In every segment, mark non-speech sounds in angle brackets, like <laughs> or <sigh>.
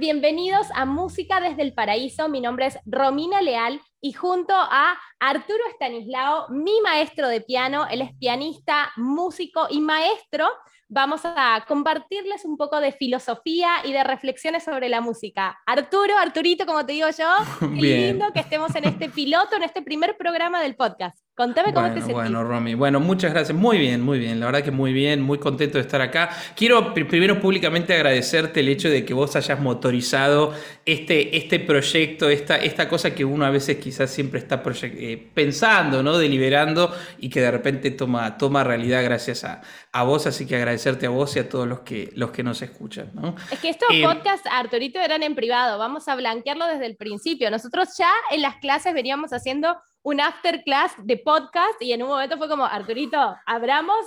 bienvenidos a Música desde el Paraíso. Mi nombre es Romina Leal y junto a Arturo Estanislao, mi maestro de piano, él es pianista, músico y maestro, vamos a compartirles un poco de filosofía y de reflexiones sobre la música. Arturo, Arturito, como te digo yo, qué lindo que estemos en este piloto, en este primer programa del podcast. Contame cómo te sentís. Bueno, Romy, bueno, muchas gracias. Muy bien, muy bien. La verdad que muy bien, muy contento de estar acá. Quiero primero públicamente agradecerte el hecho de que vos hayas motorizado este, este proyecto, esta, esta cosa que uno a veces quizás siempre está eh, pensando, ¿no? Deliberando y que de repente toma, toma realidad gracias a, a vos. Así que agradecerte a vos y a todos los que, los que nos escuchan, ¿no? Es que estos eh, podcasts, Arturito, eran en privado. Vamos a blanquearlo desde el principio. Nosotros ya en las clases veníamos haciendo un afterclass de podcast y en un momento fue como, Arturito, abramos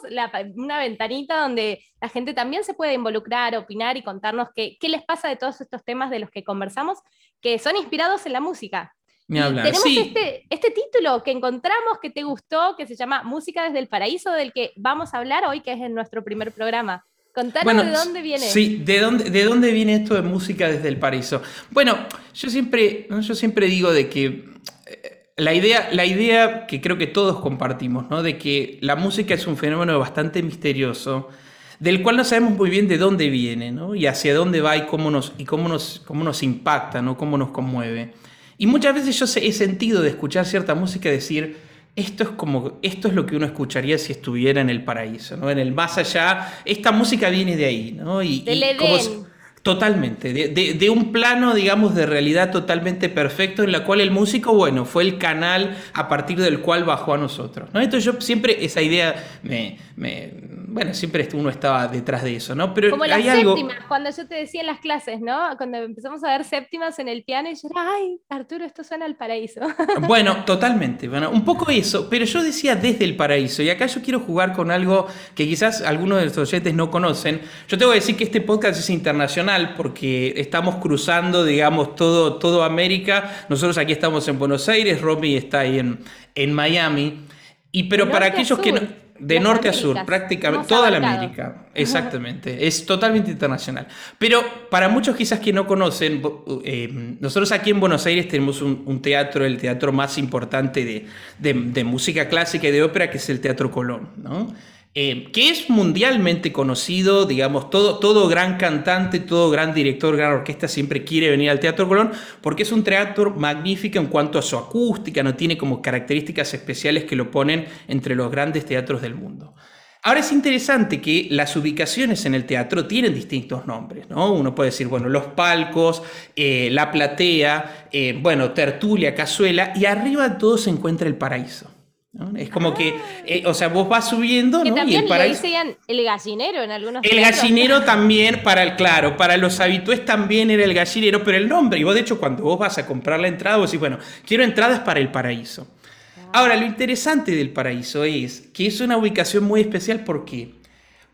una ventanita donde la gente también se puede involucrar, opinar y contarnos qué, qué les pasa de todos estos temas de los que conversamos, que son inspirados en la música. tenemos este, este título que encontramos que te gustó, que se llama Música desde el Paraíso, del que vamos a hablar hoy, que es en nuestro primer programa. Contanos de dónde viene. Sí, ¿de dónde, ¿de dónde viene esto de música desde el paraíso? Bueno, yo siempre, yo siempre digo de que la idea, la idea que creo que todos compartimos, ¿no? De que la música es un fenómeno bastante misterioso, del cual no sabemos muy bien de dónde viene, ¿no? Y hacia dónde va y cómo nos, y cómo nos, cómo nos impacta, ¿no? Cómo nos conmueve. Y muchas veces yo he sentido de escuchar cierta música decir, esto es como, esto es lo que uno escucharía si estuviera en el paraíso, ¿no? En el más allá, esta música viene de ahí, ¿no? Y, Totalmente, de, un plano, digamos, de realidad totalmente perfecto en la cual el músico, bueno, fue el canal a partir del cual bajó a nosotros. ¿no? Entonces yo siempre esa idea me, bueno, siempre uno estaba detrás de eso, ¿no? Pero Como las séptimas, cuando yo te decía en las clases, ¿no? Cuando empezamos a ver séptimas en el piano y yo era, ay, Arturo, esto suena al paraíso. <laughs> Bueno, totalmente, bueno, un poco eso, pero yo decía desde el paraíso, y acá yo quiero jugar con algo que quizás algunos de los oyentes no conocen. Yo tengo que decir que este podcast es internacional porque estamos cruzando, digamos, todo, todo América. Nosotros aquí estamos en Buenos Aires, Romy está ahí en, en Miami. Y pero para aquellos que no de norte a sur, prácticamente toda la América. Exactamente, es totalmente internacional. Pero para muchos quizás que no conocen, eh, nosotros aquí en Buenos Aires tenemos un, teatro, el teatro más importante de, de, de, música clásica y de ópera, que es el Teatro Colón. ¿no? Eh, que es mundialmente conocido, digamos, todo, todo gran cantante, todo gran director, gran orquesta siempre quiere venir al Teatro Colón, porque es un teatro magnífico en cuanto a su acústica, no tiene como características especiales que lo ponen entre los grandes teatros del mundo. Ahora es interesante que las ubicaciones en el teatro tienen distintos nombres, ¿no? Uno puede decir, bueno, los palcos, eh, la platea, eh, bueno, tertulia, cazuela, y arriba de todo se encuentra el paraíso. Es como que, eh, o sea, vos vas subiendo, ¿no? y el paraíso. el gallinero en algunos El gallinero <laughs> también, para el, claro, para los habitués también era el gallinero, pero el nombre, y vos de hecho cuando vos vas a comprar la entrada, vos decís, bueno, quiero entradas para el paraíso. Ahora, lo interesante del paraíso es que es una ubicación muy especial, ¿por qué?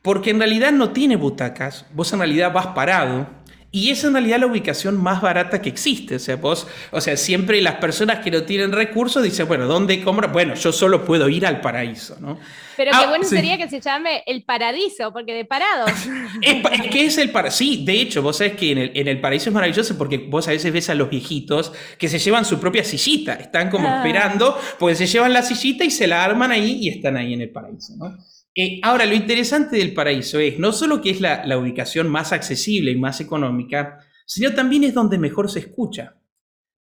Porque en realidad no tiene butacas, vos en realidad vas parado, y es en realidad la ubicación más barata que existe. O sea, vos, o sea, siempre las personas que no tienen recursos dicen, bueno, ¿dónde compro? Bueno, yo solo puedo ir al paraíso, ¿no? Pero qué ah, bueno sería que se llame el paradiso, porque de parado. <laughs> es, que es el paraíso. Sí, de hecho, vos sabés que en el, en el, paraíso es maravilloso porque vos a veces ves a los viejitos que se llevan su propia sillita. Están como ah. esperando, porque se llevan la sillita y se la arman ahí y están ahí en el paraíso, ¿no? Eh, ahora, lo interesante del paraíso es no solo que es la, ubicación más accesible y más económica, sino también es donde mejor se escucha.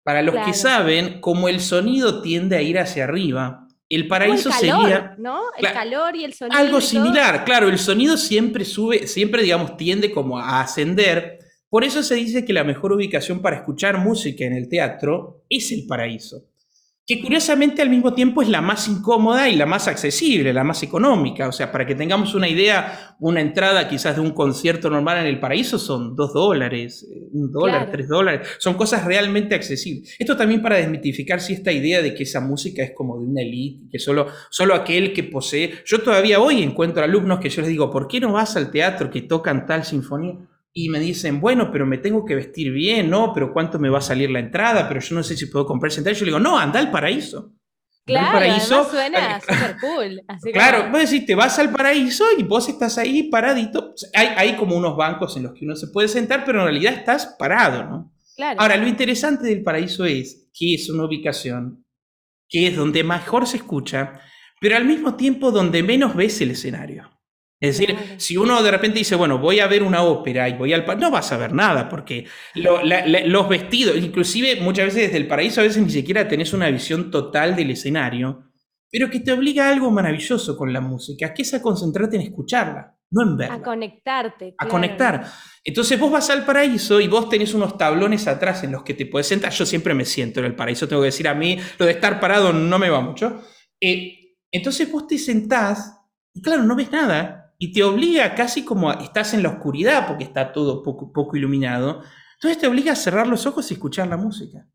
Para los que saben, como el sonido tiende a ir hacia arriba, el paraíso sería. ¿no? El calor y el sonido. Algo similar, claro, el sonido siempre sube, siempre, digamos, tiende como a ascender. Por eso se dice que la mejor ubicación para escuchar música en el teatro es el paraíso que curiosamente al mismo tiempo es la más incómoda y la más accesible, la más económica. O sea, para que tengamos una idea, una entrada quizás de un concierto normal en el paraíso son dos dólares, eh, un dólar, tres dólares. Son cosas realmente accesibles. Esto también para desmitificar si esta idea de que esa música es como de una elite, que solo, solo aquel que posee. Yo todavía hoy encuentro alumnos que yo les digo, ¿por qué no vas al teatro que tocan tal sinfonía? Y me dicen, bueno, pero me tengo que vestir bien, ¿no? Pero ¿cuánto me va a salir la entrada? Pero yo no sé si puedo comprar esa entrada. Yo le digo, no, anda al paraíso. Claro, paraíso, suena súper cool. claro, vos decís, te vas al paraíso y vos estás ahí paradito. Hay, hay como unos bancos en los que uno se puede sentar, pero en realidad estás parado, ¿no? Claro. Ahora, lo interesante del paraíso es que es una ubicación que es donde mejor se escucha, pero al mismo tiempo donde menos ves el escenario. Es decir, si uno de repente dice, bueno, voy a ver una ópera y voy al no vas a ver nada, porque los vestidos, inclusive muchas veces desde el paraíso, a veces ni siquiera tenés una visión total del escenario, pero que te obliga a algo maravilloso con la música, que es a concentrarte en escucharla, no en verla. A conectarte. A conectar. Entonces vos vas al paraíso y vos tenés unos tablones atrás en los que te puedes sentar. Yo siempre me siento en el paraíso, tengo que decir a mí, lo de estar parado no me va mucho. Eh, entonces vos te sentás y claro, no ves nada y te obliga casi como estás en la oscuridad porque está todo poco, poco iluminado, entonces te obliga a cerrar los ojos y escuchar la música.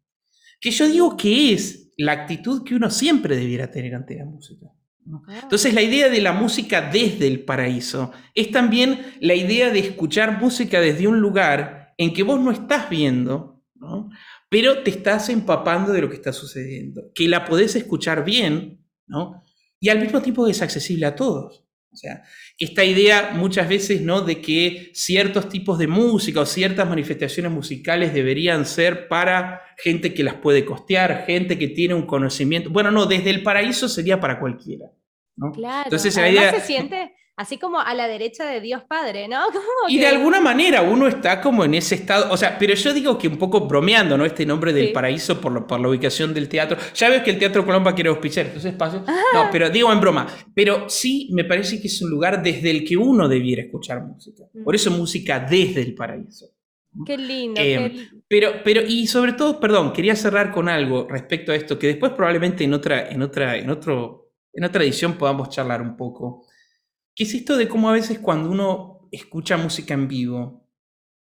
Que yo digo que es la actitud que uno siempre debiera tener ante la música. Ah. Entonces la idea de la música desde el paraíso es también la idea de escuchar música desde un lugar en que vos no estás viendo, pero te estás empapando de lo que está sucediendo, que la podés escuchar bien, ¿no? y al mismo tiempo es accesible a todos. O sea, esta idea muchas veces, ¿no? De que ciertos tipos de música o ciertas manifestaciones musicales deberían ser para gente que las puede costear, gente que tiene un conocimiento. Bueno, no, desde el paraíso sería para cualquiera. ¿no? Claro. Entonces, la idea, se siente así como a la derecha de Dios Padre, ¿no? <laughs> y de alguna manera uno está como en ese estado, o sea, pero yo digo que un poco bromeando, ¿no? Este nombre del paraíso por, por, la ubicación del teatro. Ya ves que el Teatro Colomba quiere auspiciar estos espacios. No, pero digo en broma. Pero sí me parece que es un lugar desde el que uno debiera escuchar música. Por eso música desde el paraíso. Qué lindo, qué em, lindo. Pero, pero, y sobre todo, perdón, quería cerrar con algo respecto a esto, que después probablemente en otra, en otra, en otro, en otra edición podamos charlar un poco que es esto de cómo a veces cuando uno escucha música en vivo,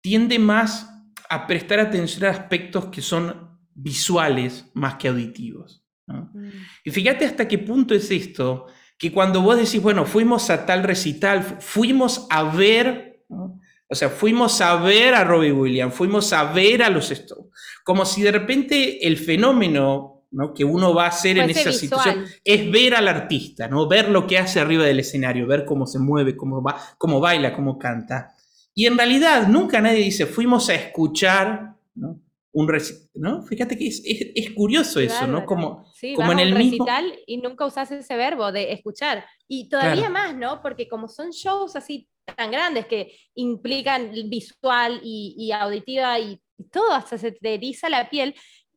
tiende más a prestar atención a aspectos que son visuales más que auditivos. Mm. Y fíjate hasta qué punto es esto, que cuando vos decís, bueno, fuimos a tal recital, fuimos a ver, o sea, fuimos a ver a Robbie Williams, fuimos a ver a los Stones, como si de repente el fenómeno que uno va a hacer en esa situación es ver al artista, ¿no? ver lo que hace arriba del escenario, ver cómo se mueve, cómo, va, cómo baila, cómo canta. Y en realidad nunca nadie dice, fuimos a escuchar ¿no? un recital, ¿no? Fíjate que es, es, curioso eso, ¿no? Como, como en el recital y nunca usas ese verbo de escuchar. Y todavía más, ¿no? Porque como son shows así tan grandes que implican visual y, y auditiva y todo, hasta se te eriza la piel,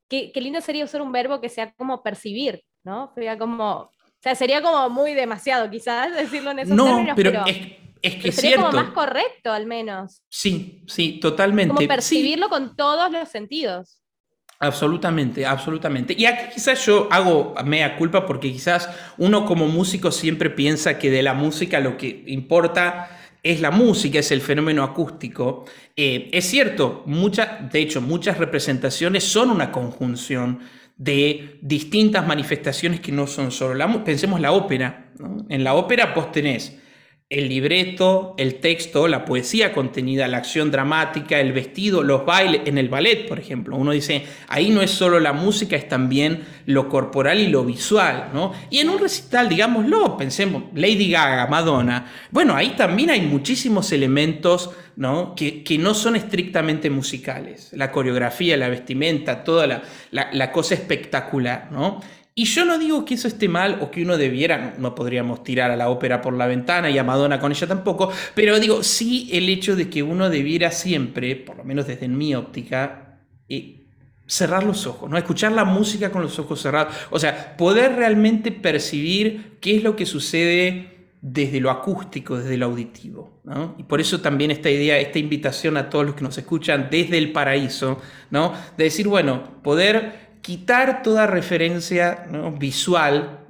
qué, lindo sería usar un verbo que sea como percibir, ¿no? Sería como, o sea, sería como muy demasiado quizás <laughs> decirlo en esos no, términos, pero, pero es, es que sería como más correcto al menos. Sí, sí, totalmente. Como percibirlo con todos los sentidos. Absolutamente, absolutamente. Y aquí quizás yo hago mea culpa porque quizás uno como músico siempre piensa que de la música lo que importa es la música, es el fenómeno acústico. Eh, es cierto, de hecho, muchas representaciones son una conjunción de distintas manifestaciones que no son solo la Pensemos la ópera. En la ópera vos tenés el libreto, el texto, la poesía contenida, la acción dramática, el vestido, los bailes, en el ballet, por ejemplo. Uno dice, ahí no es solo la música, es también lo corporal y lo visual, ¿no? Y en un recital, digámoslo, pensemos, Lady Gaga, Madonna, bueno, ahí también hay muchísimos elementos, ¿no? Que, que no son estrictamente musicales. La coreografía, la vestimenta, toda la, la, cosa espectacular, ¿no? Y yo no digo que eso esté mal o que uno debiera, no, podríamos tirar a la ópera por la ventana y a Madonna con ella tampoco, pero digo, sí el hecho de que uno debiera siempre, por lo menos desde mi óptica, eh, cerrar los ojos, ¿no? Escuchar la música con los ojos cerrados. O sea, poder realmente percibir qué es lo que sucede desde lo acústico, desde lo auditivo. ¿no? Y por eso también esta idea, esta invitación a todos los que nos escuchan desde el paraíso, ¿no? De decir, bueno, poder quitar toda referencia visual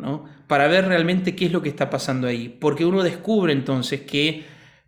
para ver realmente qué es lo que está pasando ahí. Porque uno descubre entonces que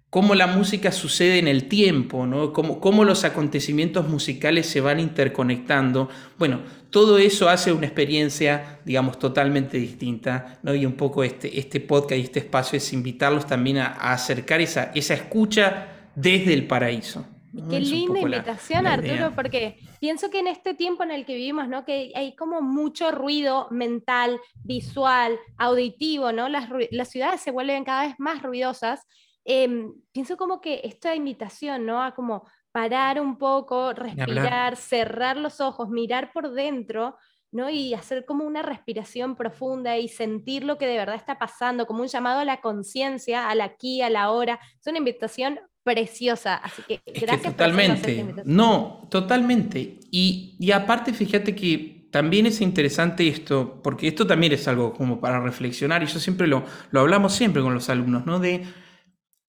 cómo la música sucede en el tiempo, ¿no? cómo, los acontecimientos musicales se van interconectando. Bueno, todo eso hace una experiencia, digamos, totalmente distinta. ¿no? Y un poco este, este podcast y este espacio es invitarlos también a, acercar esa, esa escucha desde el paraíso. Qué linda invitación, Arturo, porque pienso que en este tiempo en el que vivimos, ¿no? Que hay como mucho ruido mental, visual, auditivo, ¿no? Las, las ciudades se vuelven cada vez más ruidosas. Em, pienso como que esta invitación, ¿no? A como parar un poco, respirar, cerrar los ojos, mirar por dentro, ¿no? Y hacer como una respiración profunda y sentir lo que de verdad está pasando, como un llamado a la conciencia, al aquí, a la ahora. Es una invitación preciosa, así que gracias. totalmente, no, totalmente. Y, y aparte, fíjate que también es interesante esto, porque esto también es algo como para reflexionar, y yo siempre lo, lo hablamos siempre con los alumnos, ¿no? De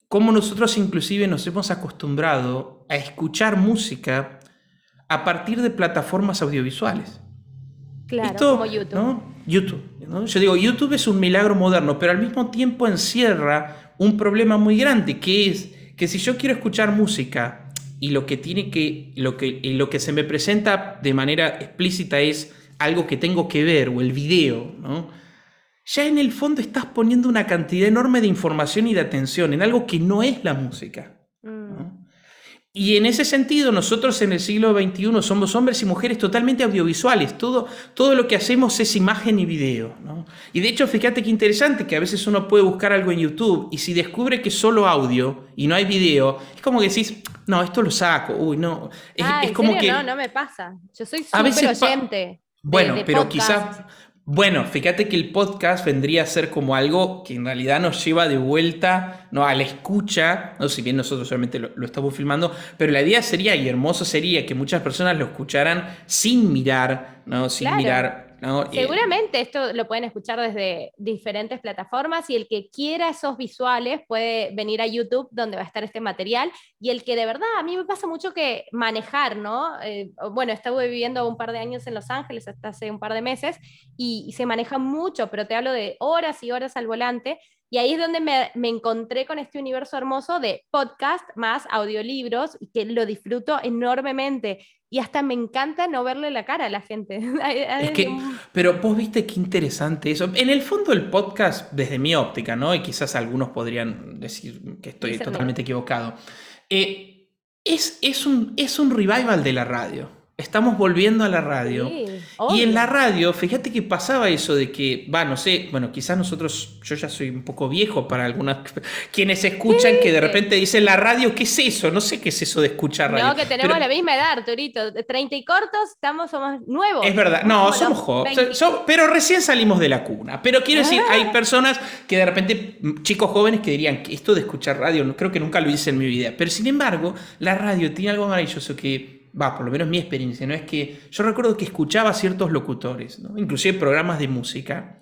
cómo nosotros inclusive nos hemos acostumbrado a escuchar música a partir de plataformas audiovisuales. Claro, como YouTube. ¿no? YouTube. Yo digo, YouTube es un milagro moderno, pero al mismo tiempo encierra un problema muy grande, que es que si yo quiero escuchar música y lo que tiene que lo que lo que se me presenta de manera explícita es algo que tengo que ver o el video, ¿no? Ya en el fondo estás poniendo una cantidad enorme de información y de atención en algo que no es la música. Y en ese sentido, nosotros en el siglo XXI somos hombres y mujeres totalmente audiovisuales. Todo, todo lo que hacemos es imagen y video. Y de hecho, fíjate qué interesante que a veces uno puede buscar algo en YouTube y si descubre que es solo audio y no hay video, es como que decís, no, esto lo saco. Uy, no. Es, ah, como que. No, no me pasa. Yo soy súper oyente. Bueno, pero quizás bueno, fíjate que el podcast vendría a ser como algo que en realidad nos lleva de vuelta ¿no? a la escucha, ¿no? si bien nosotros solamente lo, estamos filmando, pero la idea sería, y hermoso sería, que muchas personas lo escucharan sin mirar, ¿no? sin mirar Seguramente esto lo pueden escuchar desde diferentes plataformas y el que quiera esos visuales puede venir a YouTube donde va a estar este material. Y el que de verdad a mí me pasa mucho que manejar, ¿no? Eh, bueno, estuve viviendo un par de años en Los Ángeles hasta hace un par de meses y se maneja mucho, pero te hablo de horas y horas al volante y ahí es donde me, me, encontré con este universo hermoso de podcast más audiolibros, que lo disfruto enormemente. Y hasta me encanta no verle la cara a la gente. <laughs> Es que, pero vos viste qué interesante eso. En el fondo el podcast, desde mi óptica, ¿no? Y quizás algunos podrían decir que estoy totalmente equivocado. Eh, es, es, un, es un revival de la radio. Estamos volviendo a la radio. y en la radio, fíjate que pasaba eso de que, va, no sé, bueno, quizás nosotros, yo ya soy un poco viejo para algunas, <laughs> quienes escuchan que de repente dicen la radio, ¿qué es eso? No sé qué es eso de escuchar radio. No, que tenemos la misma edad, Arturito. 30 y cortos, estamos, somos nuevos. Es verdad, no, somos jóvenes, pero recién salimos de la cuna. Pero quiero decir, hay personas que de repente, chicos jóvenes que dirían que esto de escuchar radio, no creo que nunca lo hice en mi vida. Pero sin embargo, la radio tiene algo maravilloso que va, por lo menos mi experiencia, ¿no? Es que yo recuerdo que escuchaba ciertos locutores, ¿no? Inclusive programas de música.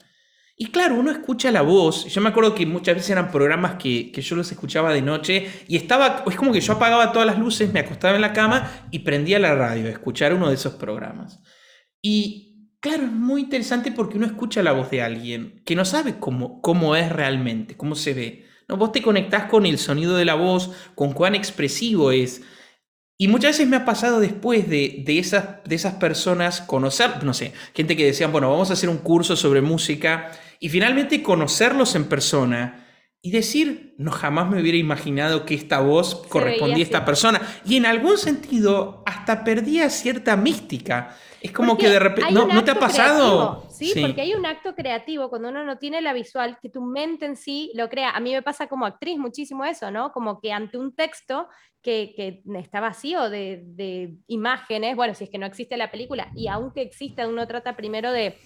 Y claro, uno escucha la voz. Yo me acuerdo que muchas veces eran programas que, yo los escuchaba de noche y estaba, es como que yo apagaba todas las luces, me acostaba en la cama y prendía la radio a escuchar uno de esos programas. Y claro, es muy interesante porque uno escucha la voz de alguien que no sabe cómo, cómo es realmente, cómo se ve. ¿no? Vos te conectás con el sonido de la voz, con cuán expresivo es. Y muchas veces me ha pasado después de, esas, de esas personas conocer, no sé, gente que decían, bueno, vamos a hacer un curso sobre música y finalmente conocerlos en persona y decir, no jamás me hubiera imaginado que esta voz correspondía a esta persona. Y en algún sentido hasta perdía cierta mística. Es como que de repente, ¿no, te ha pasado? ¿sí? porque hay un acto creativo cuando uno no tiene la visual, que tu mente en sí lo crea. A mí me pasa como actriz muchísimo eso, ¿no? Como que ante un texto que, está vacío de, imágenes, bueno, si es que no existe la película, y aunque exista, uno trata primero de,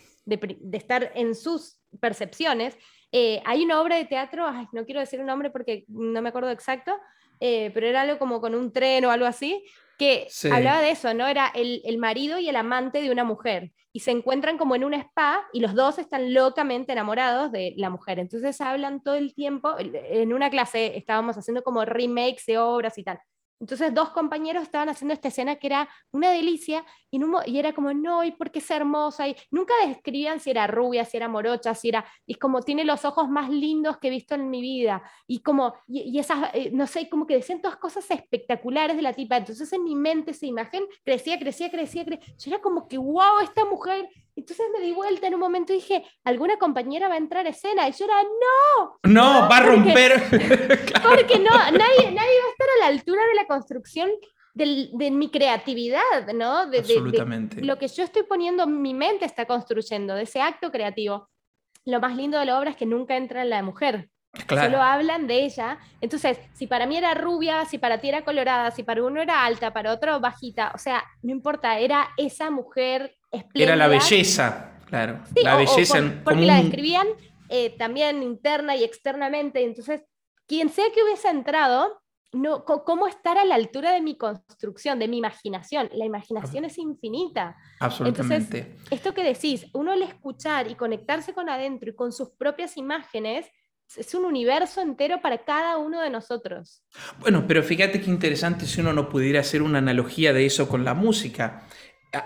estar en sus percepciones. Eh, hay una obra de teatro, no quiero decir un nombre porque no me acuerdo exacto, eh, pero era algo como con un tren o algo así, que hablaba de eso, ¿no? Era el, el, marido y el amante de una mujer, y se encuentran como en un spa y los dos están locamente enamorados de la mujer. Entonces hablan todo el tiempo, en una clase estábamos haciendo como remakes de obras y tal. Entonces dos compañeros estaban haciendo esta escena que era una delicia y, y era como, no, ¿y por qué es hermosa? Y nunca describían si era rubia, si era morocha, si era, y es como tiene los ojos más lindos que he visto en mi vida. Y como, y, esas, eh, no sé, como que decían todas cosas espectaculares de la tipa. Entonces en mi mente esa imagen crecía, crecía, crecía, crecía. Yo era como que, wow, esta mujer entonces me di vuelta en un momento y dije, ¿alguna compañera va a entrar a escena? Y yo era, no. No, va a romper. <laughs> Porque no, nadie, nadie va a estar a la altura de la construcción de, mi creatividad, ¿no? De, Absolutamente. lo que yo estoy poniendo, mi mente está construyendo, de ese acto creativo. Lo más lindo de la obra es que nunca entra en la mujer. Solo hablan de ella. Entonces, si para mí era rubia, si para ti era colorada, si para uno era alta, para otro bajita, o sea, no importa, era esa mujer espléndida. Era la belleza, claro. la belleza. porque la describían eh, también interna y externamente. Entonces, quien sea que hubiese entrado, no, cómo estar a la altura de mi construcción, de mi imaginación. La imaginación es infinita. Absolutamente. Entonces, esto que decís, uno al escuchar y conectarse con adentro y con sus propias imágenes, es un universo entero para cada uno de nosotros. Bueno, pero fíjate qué interesante si uno no pudiera hacer una analogía de eso con la música.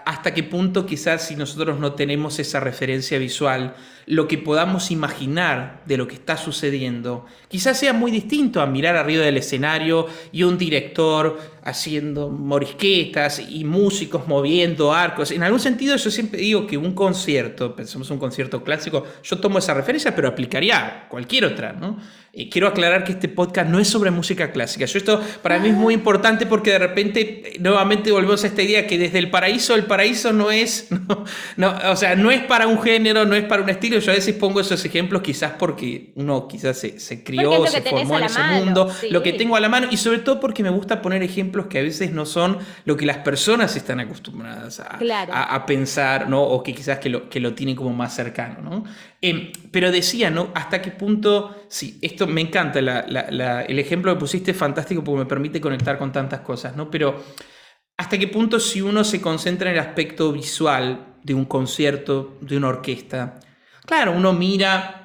¿Hasta qué punto quizás si nosotros no tenemos esa referencia visual, lo que podamos imaginar de lo que está sucediendo, quizás sea muy distinto a mirar arriba del escenario y un director haciendo morisquetas y músicos moviendo arcos. En algún sentido yo siempre digo que un concierto, pensemos un concierto clásico, yo tomo esa referencia, pero aplicaría cualquier otra, ¿no? Quiero aclarar que este podcast no es sobre música clásica. Yo esto para mí es muy importante porque de repente nuevamente volvemos a esta idea que desde el paraíso, el paraíso no es, <laughs> no, o sea, no es para un género, no es para un estilo. Yo a veces pongo esos ejemplos quizás porque uno quizás se, se crió, se formó en ese mundo, lo que tengo a la mano y sobre todo porque me gusta poner ejemplos que a veces no son lo que las personas están acostumbradas a, a, pensar, ¿no? O que quizás que lo, que lo tienen como más cercano, ¿no? Em, pero decía, ¿no? ¿Hasta qué punto, sí, esto me encanta, el ejemplo que pusiste es fantástico porque me permite conectar con tantas cosas, ¿no? Pero ¿hasta qué punto si uno se concentra en el aspecto visual de un concierto, de una orquesta? Claro, uno mira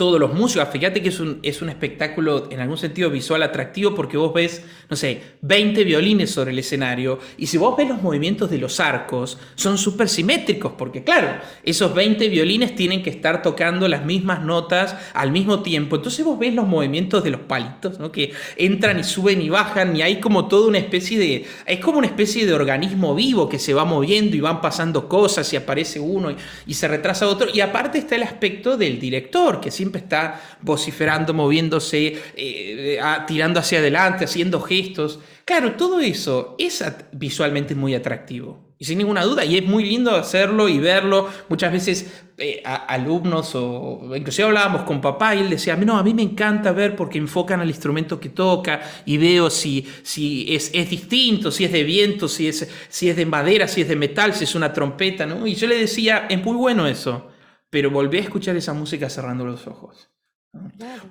todos los músicos. Fíjate que es un, es un espectáculo en algún sentido visual atractivo porque vos ves, no sé, 20 violines sobre el escenario y si vos ves los movimientos de los arcos, son súper simétricos porque claro, esos 20 violines tienen que estar tocando las mismas notas al mismo tiempo. Entonces vos ves los movimientos de los palitos, ¿no? Que entran y suben y bajan y hay como toda una especie de... Es como una especie de organismo vivo que se va moviendo y van pasando cosas y aparece uno y, y se retrasa otro. Y aparte está el aspecto del director que siempre está vociferando, moviéndose, eh, tirando hacia adelante, haciendo gestos. Claro, todo eso es visualmente muy atractivo. Y sin ninguna duda, y es muy lindo hacerlo y verlo. Muchas veces eh, alumnos o inclusive hablábamos con papá y él decía, no, a mí me encanta ver porque enfocan al instrumento que toca y veo si, si es, es distinto, si es de viento, si es, si es de madera, si es de metal, si es una trompeta. Y yo le decía, es muy bueno eso pero volví a escuchar esa música cerrando los ojos.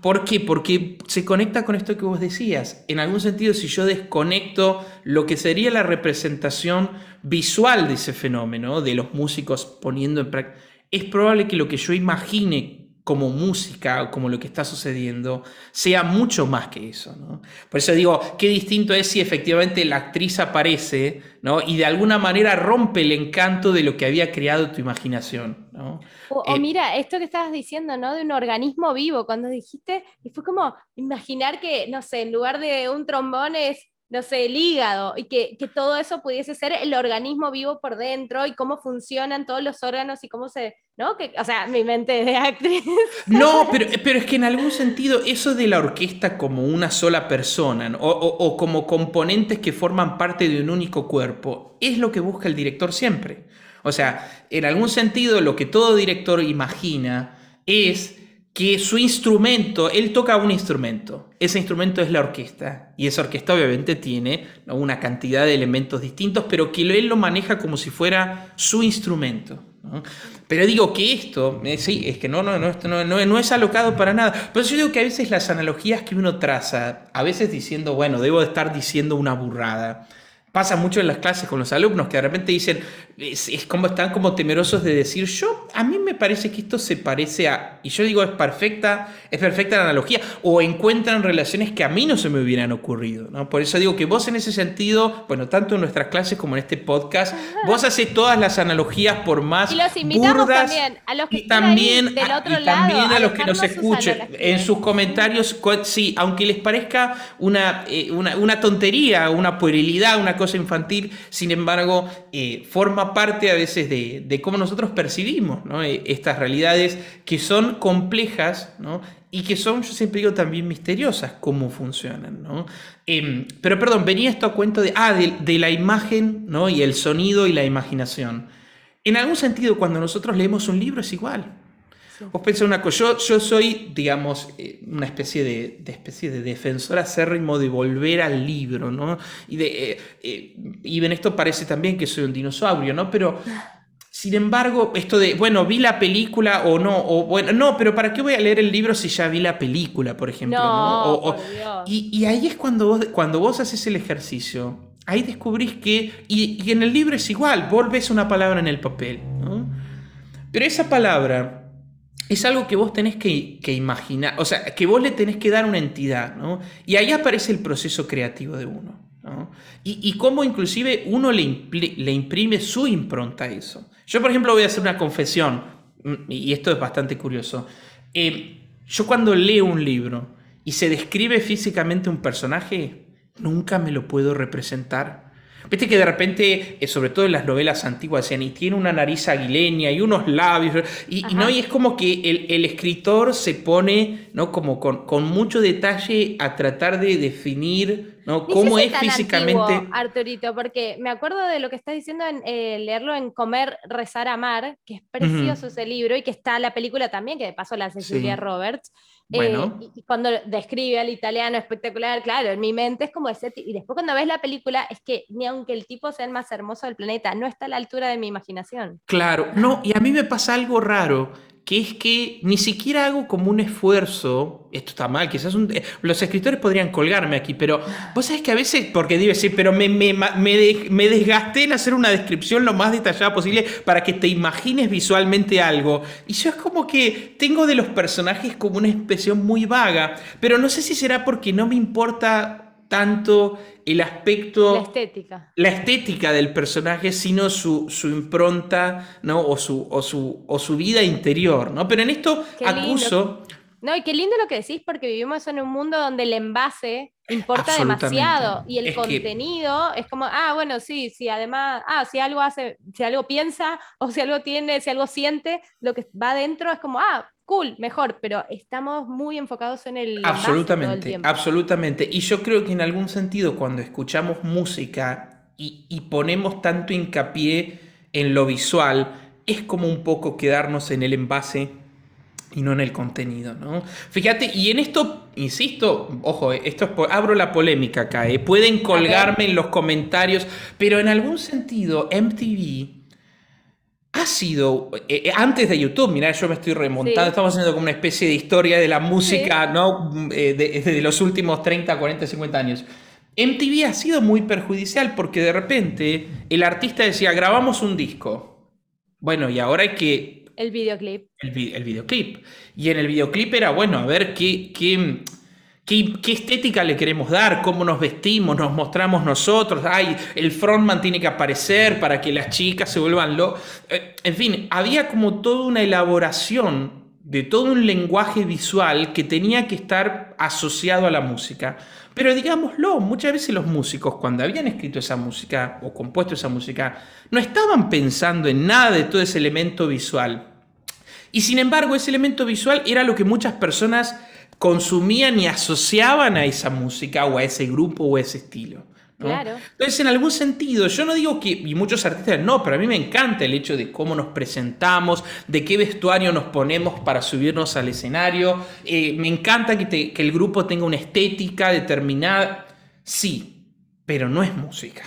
¿Por qué? Porque se conecta con esto que vos decías. En algún sentido, si yo desconecto lo que sería la representación visual de ese fenómeno, de los músicos poniendo en práctica, es probable que lo que yo imagine como música o como lo que está sucediendo sea mucho más que eso. ¿no? Por eso digo, qué distinto es si efectivamente la actriz aparece ¿no? y de alguna manera rompe el encanto de lo que había creado tu imaginación. ¿no? O, eh, mira, esto que estabas diciendo, ¿no? De un organismo vivo, cuando dijiste, y fue como imaginar que, no sé, en lugar de un trombón es no sé, el hígado, y que, que, todo eso pudiese ser el organismo vivo por dentro y cómo funcionan todos los órganos y cómo se, ¿no? Que, o sea, mi mente de actriz. <laughs> No, pero, pero es que en algún sentido eso de la orquesta como una sola persona o, o, como componentes que forman parte de un único cuerpo, es lo que busca el director siempre. O sea, en algún sentido lo que todo director imagina es que su instrumento, él toca un instrumento, ese instrumento es la orquesta, y esa orquesta obviamente tiene una cantidad de elementos distintos, pero que él lo maneja como si fuera su instrumento. Pero digo que esto, eh, sí, es que no, no, no, no, no es alocado para nada. Pero yo digo que a veces las analogías que uno traza, a veces diciendo, bueno, debo de estar diciendo una burrada, pasa mucho en las clases con los alumnos que de repente dicen, es, como están como temerosos de decir, yo, a mí me parece que esto se parece a, y yo digo, es perfecta, es perfecta la analogía, o encuentran relaciones que a mí no se me hubieran ocurrido, ¿no? Por eso digo que vos en ese sentido, bueno, tanto en nuestras clases como en este podcast, vos haces todas las analogías por más y los invitamos también a los que y también, del otro y también a, los que nos escuchen en sus comentarios, sí, aunque les parezca una, eh, una, una tontería, una puerilidad, una cosa infantil, sin embargo, eh, forma parte a veces de, cómo nosotros percibimos eh, estas realidades que son complejas y que son, yo siempre digo, también misteriosas cómo funcionan, ¿no? Em, pero perdón, venía esto a cuento de, ah, de, la imagen, ¿no? Y el sonido y la imaginación. En algún sentido, cuando nosotros leemos un libro es igual. Vos pensás una cosa, yo, yo soy, digamos, eh, una especie de, especie de defensor acérrimo de volver al libro, ¿no? Y, de, eh, eh, y en esto parece también que soy un dinosaurio, ¿no? Pero sin embargo, esto de, bueno, vi la película o no, o bueno, no, pero ¿para qué voy a leer el libro si ya vi la película, por ejemplo? No, y, ahí es cuando vos, cuando vos haces el ejercicio, ahí descubrís que, y, en el libro es igual, volves una palabra en el papel, ¿no? Pero esa palabra es algo que vos tenés que, imaginar, o sea, que vos le tenés que dar una entidad, ¿no? Y ahí aparece el proceso creativo de uno. ¿no? Y, y cómo inclusive uno le, le imprime su impronta a eso. Yo, por ejemplo, voy a hacer una confesión, mm, y esto es bastante curioso. Eh, yo cuando leo un libro y se describe físicamente un personaje, nunca me lo puedo representar. Viste que de repente, eh, sobre todo en las novelas antiguas, decían, y tiene una nariz aguileña y unos labios, y, no, y es como que el, escritor se pone, ¿no? Como con, con, mucho detalle a tratar de definir ¿no? ¿Cómo es físicamente? Arturito, porque me acuerdo de lo que estás diciendo en eh, leerlo en Comer, Rezar, Amar, que es precioso ese libro y que está la película también, que de paso la Cecilia Roberts. Eh, y, cuando describe al italiano espectacular, claro, en mi mente es como ese. Y después cuando ves la película, es que ni aunque el tipo sea el más hermoso del planeta, no está a la altura de mi imaginación. Claro, no, y a mí me pasa algo raro que es que ni siquiera hago como un esfuerzo, esto está mal, quizás eh, los escritores podrían colgarme aquí, pero vos sabés que a veces, porque digo, sí, pero me, me, me, desgasté en hacer una descripción lo más detallada posible para que te imagines visualmente algo. Y yo es como que tengo de los personajes como una expresión muy vaga, pero no sé si será porque no me importa tanto el aspecto... La estética. La estética del personaje, sino su, impronta, ¿no? O su, o su, o su vida interior, ¿no? Pero en esto acuso... No, y qué lindo lo que decís, porque vivimos en un mundo donde el envase importa demasiado. Y el contenido es como, ah, bueno, sí, sí, además, ah, si algo hace, si algo piensa o si algo tiene, si algo siente, lo que va adentro es como, ah, cool, mejor, pero estamos muy enfocados en el... Absolutamente, absolutamente. Y yo creo que en algún sentido cuando escuchamos música y, ponemos tanto hincapié en lo visual, es como un poco quedarnos en el envase y no en el contenido, ¿no? Fíjate, y en esto, insisto, ojo, esto es abro la polémica acá, ¿eh? pueden colgarme en los comentarios, pero en algún sentido MTV ha sido, eh, eh, antes de YouTube, mira, yo me estoy remontando, estamos haciendo como una especie de historia de la música, ¿no? Eh, de, los últimos 30, 40, 50 años. MTV ha sido muy perjudicial porque de repente el artista decía, grabamos un disco. Bueno, y ahora hay que... El videoclip. El, el videoclip. Y en el videoclip era, bueno, a ver qué, qué ¿Qué, estética le queremos dar? ¿Cómo nos vestimos? ¿Nos mostramos nosotros? Ay, el frontman tiene que aparecer para que las chicas se vuelvan lo... Eh, en fin, había como toda una elaboración de todo un lenguaje visual que tenía que estar asociado a la música. Pero digámoslo, muchas veces los músicos cuando habían escrito esa música o compuesto esa música, no estaban pensando en nada de todo ese elemento visual. Y sin embargo, ese elemento visual era lo que muchas personas consumían y asociaban a esa música o a ese grupo o a ese estilo. Claro. Entonces, en algún sentido, yo no digo que, y muchos artistas no, pero a mí me encanta el hecho de cómo nos presentamos, de qué vestuario nos ponemos para subirnos al escenario. Eh, me encanta que, que el grupo tenga una estética determinada. Sí, pero no es música.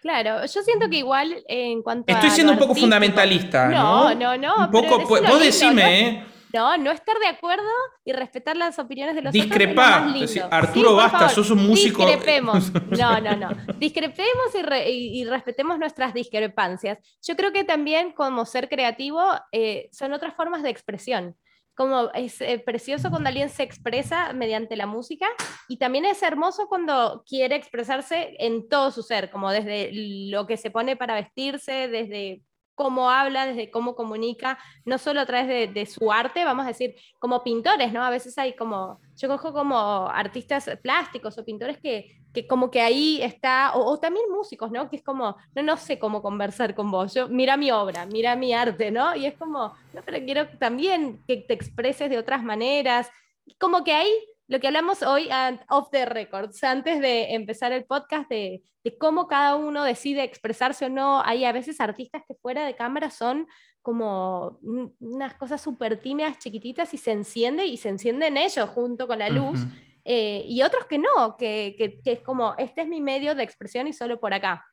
Claro, yo siento que igual en cuanto Estoy siendo un poco fundamentalista, ¿no? No, no, no. Un poco, vos decime, ¿eh? No, no estar de acuerdo y respetar las opiniones de los Discrepar. otros. Arturo, basta, sos un músico. Discrepemos. <laughs> No, no, no. Discrepemos y, respetemos nuestras discrepancias. Yo creo que también, como ser creativo, eh, son otras formas de expresión. Como es eh, precioso cuando alguien se expresa mediante la música y también es hermoso cuando quiere expresarse en todo su ser, como desde lo que se pone para vestirse, desde cómo habla, desde cómo comunica, no solo a través de, su arte, vamos a decir, como pintores, ¿no? A veces hay como, yo cojo como artistas plásticos o pintores que, que como que ahí está, o, también músicos, ¿no? Que es como, no, no sé cómo conversar con vos, yo, mira mi obra, mira mi arte, ¿no? Y es como, no, pero quiero también que te expreses de otras maneras, como que ahí lo que hablamos hoy off the records, antes de empezar el podcast, de, cómo cada uno decide expresarse o no. Hay a veces artistas que fuera de cámara son como unas cosas súper tímidas, chiquititas, y se enciende y se encienden ellos junto con la luz. Eh, y otros que no, que, que, es como, este es mi medio de expresión y solo por acá.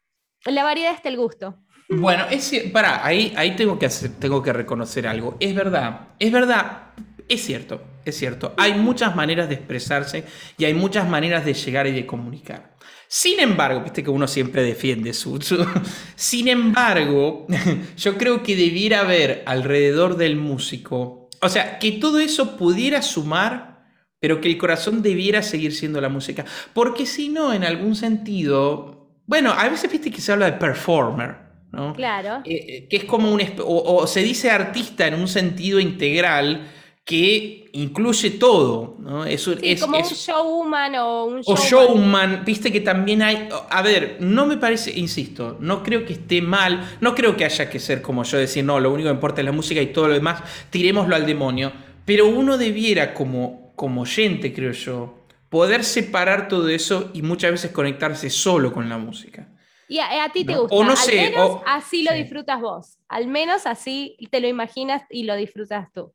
La variedad está el gusto. Bueno, es, para, ahí, ahí tengo, que hacer, tengo que reconocer algo. Es verdad, es verdad, es cierto, es cierto. Hay muchas maneras de expresarse y hay muchas maneras de llegar y de comunicar. Sin embargo, viste que uno siempre defiende su, <laughs> Sin embargo, <laughs> yo creo que debiera haber alrededor del músico, o sea, que todo eso pudiera sumar, pero que el corazón debiera seguir siendo la música. Porque si no, en algún sentido, bueno, a veces viste que se habla de performer. ¿no? Claro. Eh, eh, que es como un. o se dice artista en un sentido integral que incluye todo. ¿no? Es, es como un showman o un showman. O showman, viste que también hay... A ver, no me parece, insisto, no creo que esté mal, no creo que haya que ser como yo, decir, no, lo único que importa es la música y todo lo demás, tirémoslo al demonio. Pero uno debiera, como, como oyente, creo yo, poder separar todo eso y muchas veces conectarse solo con la música. Y a, ti te gusta. O no al menos así lo disfrutas vos. Al menos así te lo imaginas y lo disfrutas tú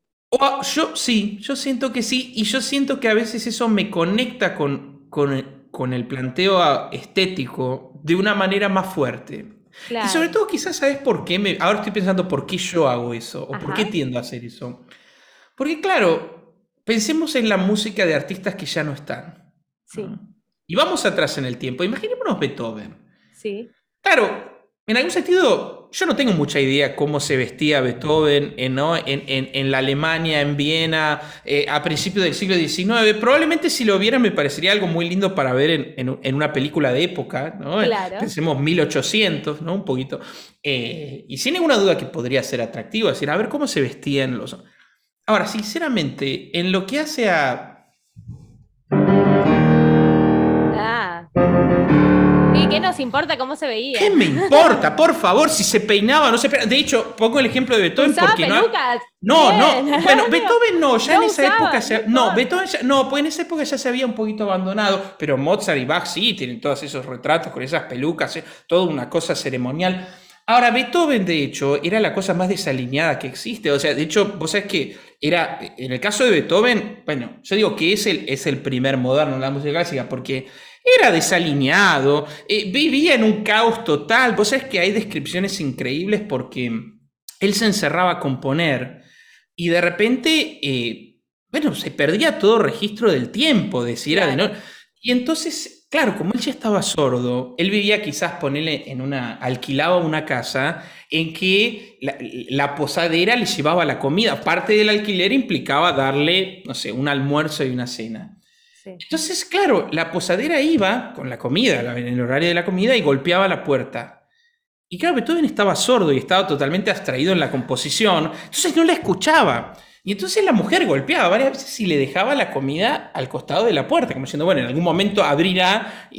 yo sí, yo siento que sí, y yo siento que a veces eso me conecta con, con, el planteo estético de una manera más fuerte. Y sobre todo quizás sabes por qué, me, ahora estoy pensando por qué yo hago eso, o por qué tiendo a hacer eso. Porque claro, pensemos en la música de artistas que ya no están. Sí. Y vamos atrás en el tiempo, imaginémonos Beethoven. Sí. Claro, en algún sentido, yo no tengo mucha idea cómo se vestía Beethoven en, en, la Alemania, en Viena, eh, a principios del siglo XIX. Probablemente si lo viera me parecería algo muy lindo para ver en, una película de época, ¿no? Claro. Pensemos 1800, ¿no? Un poquito. Eh, y sin ninguna duda que podría ser atractivo, decir, a ver cómo se vestían los... Ahora, sinceramente, en lo que hace a qué nos importa cómo se veía? ¿Qué me importa? Por favor, si se peinaba no se peinaba. De hecho, pongo el ejemplo de Beethoven porque no. No, no. Bueno, Beethoven no, ya <laughs> en esa época se, no, Beethoven no, pues en esa época ya se había un poquito abandonado, pero Mozart y Bach sí tienen todos esos retratos con esas pelucas, eh, toda una cosa ceremonial. Ahora, Beethoven, de hecho, era la cosa más desalineada que existe. O sea, de hecho, vos sabés que era, en el caso de Beethoven, bueno, yo digo que es el, es el primer moderno en la música clásica, porque era desalineado, eh, vivía en un caos total. Vos sabés que hay descripciones increíbles porque él se encerraba a componer y de repente, eh, bueno, se perdía todo registro del tiempo, de si era de. Y entonces, claro, como él ya estaba sordo, él vivía quizás, ponerle en una, alquilaba una casa en que la, la, posadera le llevaba la comida. Parte del alquiler implicaba darle, no sé, un almuerzo y una cena. Entonces, claro, la posadera iba con la comida, en el horario de la comida, y golpeaba la puerta. Y claro, Beethoven estaba sordo y estaba totalmente abstraído en la composición, entonces no la escuchaba. Y entonces la mujer golpeaba varias veces y le dejaba la comida al costado de la puerta, como diciendo, bueno, en algún momento abrirá.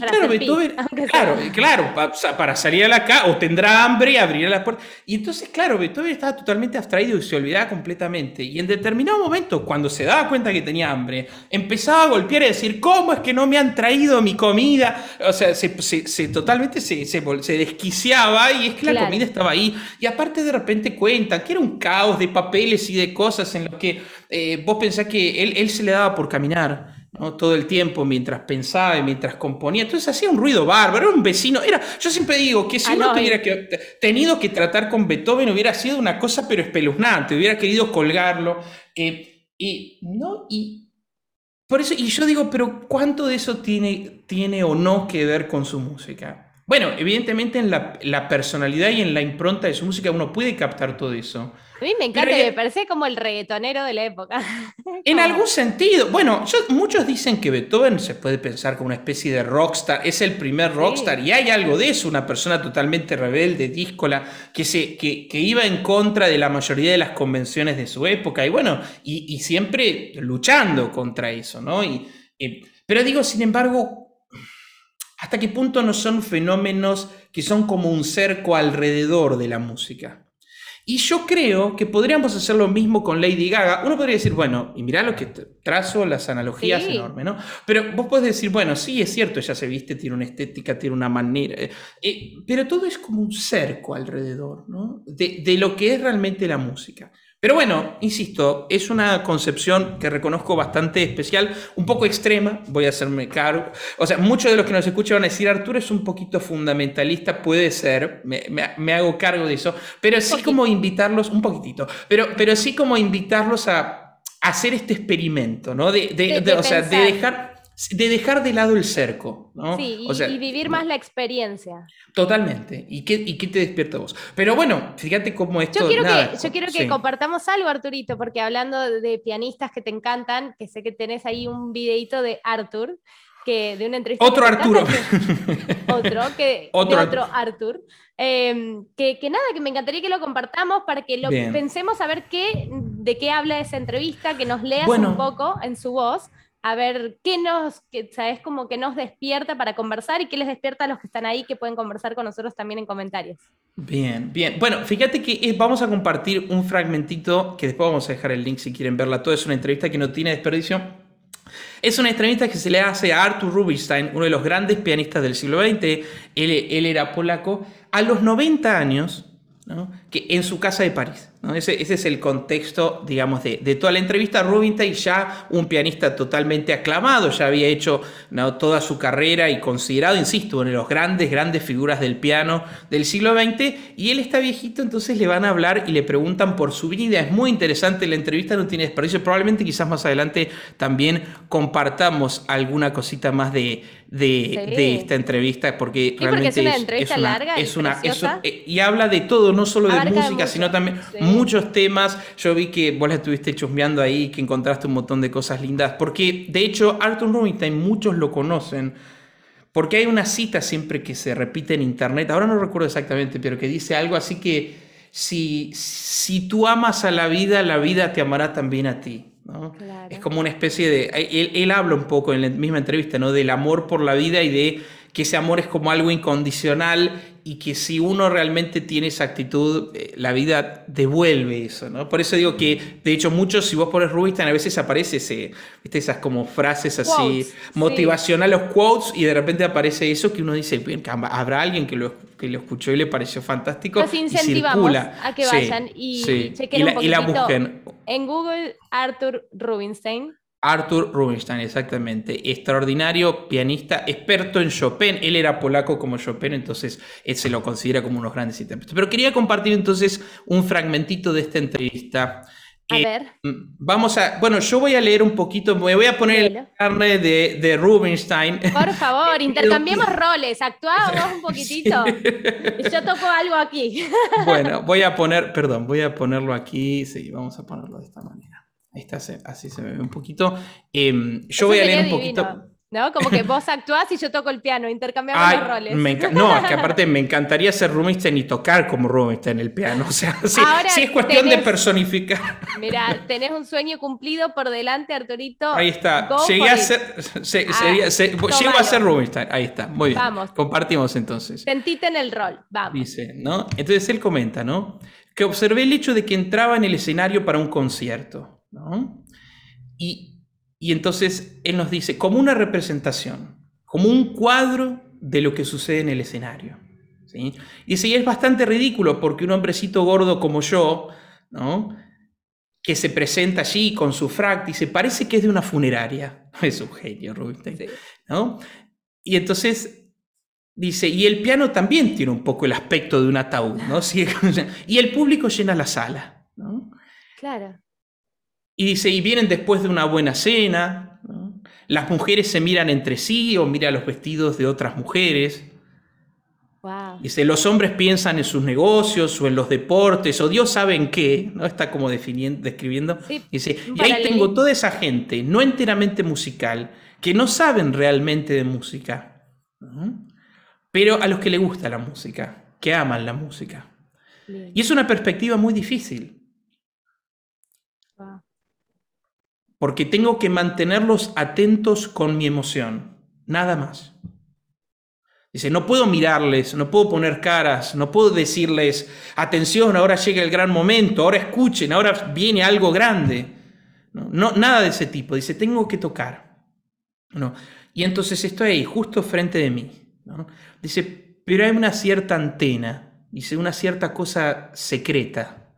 Claro, Beethoven, claro, claro, para salir a la casa, o tendrá hambre y abrirá la puerta. Y entonces, claro, Beethoven estaba totalmente abstraído y se olvidaba completamente. Y en determinado momento, cuando se daba cuenta que tenía hambre, empezaba a golpear y decir, ¿cómo es que no me han traído mi comida? O sea, se, se, totalmente se, se, desquiciaba y es que la comida estaba ahí. Y aparte de repente cuentan que era un caos de papeles y de cosas en los que eh, vos pensás que él, él se le daba por caminar todo el tiempo mientras pensaba y mientras componía. Entonces hacía un ruido bárbaro, era un vecino. Era, yo siempre digo que si ah, uno hubiera que, tenido que tratar con Beethoven hubiera sido una cosa pero espeluznante, hubiera querido colgarlo. Eh, y, ¿no? y por eso, y yo digo, pero ¿cuánto de eso tiene, tiene o no que ver con su música? Bueno, evidentemente en la, la, personalidad y en la impronta de su música uno puede captar todo eso. A mí me encanta, me parece como el reggaetonero de la época. <laughs> En algún sentido. Bueno, muchos dicen que Beethoven se puede pensar como una especie de rockstar, es el primer rockstar, y hay algo de eso, una persona totalmente rebelde, díscola, que, se, que, iba en contra de la mayoría de las convenciones de su época, y bueno, y, siempre luchando contra eso, ¿no? Y, pero digo, sin embargo, ¿hasta qué punto no son fenómenos que son como un cerco alrededor de la música? Y yo creo que podríamos hacer lo mismo con Lady Gaga. Uno podría decir, bueno, y mirá lo que trazo, las analogías enormes, ¿no? Pero vos podés decir, bueno, sí, es cierto, ella se viste, tiene una estética, tiene una manera. Eh, eh, pero todo es como un cerco alrededor, ¿no? De, de lo que es realmente la música. Pero bueno, insisto, es una concepción que reconozco bastante especial, un poco extrema, voy a hacerme cargo. O sea, muchos de los que nos escuchan van a decir, Arturo es un poquito fundamentalista, puede ser, me, hago cargo de eso, pero sí como invitarlos, un poquitito, pero, pero sí como invitarlos a, hacer este experimento, ¿no? De, o sea, de dejar de dejar de lado el cerco, ¿no? Sí, y, vivir más la experiencia. Totalmente. ¿Y qué, ¿Y qué te despierta vos? Pero bueno, fíjate cómo esto... Yo quiero que, yo quiero que compartamos algo, Arturito, porque hablando de pianistas que te encantan, que sé que tenés ahí un videito de Artur, que de una entrevista... Otro Arturo. otro, que, <laughs> otro, de otro Artur. Em, que, que, nada, que me encantaría que lo compartamos para que lo pensemos a ver qué, de qué habla esa entrevista, que nos leas un poco en su voz a ver qué nos, que, ¿sabes? Como que nos despierta para conversar y qué les despierta a los que están ahí que pueden conversar con nosotros también en comentarios. Bien, bien. Bueno, fíjate que vamos a compartir un fragmentito que después vamos a dejar el link si quieren verla. Todo es una entrevista que no tiene desperdicio. Es una entrevista que se le hace a Arthur Rubinstein, uno de los grandes pianistas del siglo XX. Él, era polaco. A los 90 años, que en su casa de París. Ese, es el contexto, digamos, de, toda la entrevista. Rubinstein ya un pianista totalmente aclamado, ya había hecho toda su carrera y considerado, insisto, una de las grandes, grandes figuras del piano del siglo XX. Y él está viejito, entonces le van a hablar y le preguntan por su vida. Es muy interesante, la entrevista no tiene desperdicio. Probablemente quizás más adelante también compartamos alguna cosita más de, de, esta entrevista, porque realmente es una entrevista larga es una, eh, y habla de todo, no solo de música, sino también muchos temas. Yo vi que vos la estuviste chusmeando ahí, que encontraste un montón de cosas lindas, porque de hecho Arthur Rubinstein muchos lo conocen. Porque hay una cita siempre que se repite en internet, ahora no recuerdo exactamente, pero que dice algo así que si, si tú amas a la vida, la vida te amará también a ti. Es como una especie de... Él, él, habla un poco en la misma entrevista, ¿no? Del amor por la vida y de que ese amor es como algo incondicional y que si uno realmente tiene esa actitud, eh, la vida devuelve eso, ¿no? Por eso digo que, de hecho, muchos, si vos pones Rubinstein, a veces aparece ese, ¿viste? esas como frases así motivacionales, los quotes, y de repente aparece eso que uno dice, bien, habrá alguien que lo, que lo escuchó y le pareció fantástico. Los incentivamos a que vayan y chequen un poquitito. Y la busquen. En Google, Arthur Rubinstein Arthur Rubinstein, exactamente. Extraordinario pianista, experto en Chopin. Él era polaco como Chopin, entonces él se lo considera como unos grandes intérpretes. Pero quería compartir entonces un fragmentito de esta entrevista. A ver. Mm, vamos a. Bueno, yo voy a leer un poquito. Me voy a poner el carne de, de, Rubinstein. Por favor, <laughs> intercambiemos roles. Actuamos un <laughs> poquitito. Yo toco algo aquí. Bueno, voy a <laughs> poner. Perdón, voy a ponerlo aquí. Sí, vamos a ponerlo de esta manera. Ahí está, así se me ve un poquito. Em, yo voy a leer un poquito. ¿No? Como que vos actuás y yo toco el piano, intercambiamos los roles. no, es que <laughs> aparte me encantaría ser Rubinstein y tocar como Rubinstein en el piano. <laughs> O sea, sí, es cuestión de personificar. Mira, tenés un sueño cumplido por delante, Arturito. Ahí está. Llegué a ser, ah, llego a ser Rubinstein. Ahí está. Muy bien. Vamos. Compartimos entonces. Sentite en el rol. Vamos. Dice, ¿no? Entonces él comenta, ¿no? Que observé el hecho de que entraba en el escenario para un concierto. Y, entonces él nos dice, como una representación, como un cuadro de lo que sucede en el escenario. ¿sí? Y sí, es bastante ridículo porque un hombrecito gordo como yo, ¿no? que se presenta allí con su frac, dice, parece que es de una funeraria. <laughs> Es un genio, Rubinstein. ¿no? Y entonces dice, y el piano también tiene un poco el aspecto de un ataúd, ¿no? <laughs> y el público llena la sala, ¿no? Claro. Y dice, y vienen después de una buena cena, las mujeres se miran entre sí o miran los vestidos de otras mujeres. Dice, los hombres piensan en sus negocios o en los deportes o Dios sabe en qué, ¿no? Está como definiendo, describiendo. Dice, y ahí tengo toda esa gente, no enteramente musical, que no saben realmente de música, pero a los que le gusta la música, que aman la música. Y es una perspectiva muy difícil. Porque tengo que mantenerlos atentos con mi emoción, nada más. Dice, no puedo mirarles, no puedo poner caras, no puedo decirles, atención, ahora llega el gran momento, ahora escuchen, ahora viene algo grande. No, nada de ese tipo. Dice, tengo que tocar. No. Y entonces estoy ahí, justo frente de mí. Dice, pero hay una cierta antena, dice, una cierta cosa secreta.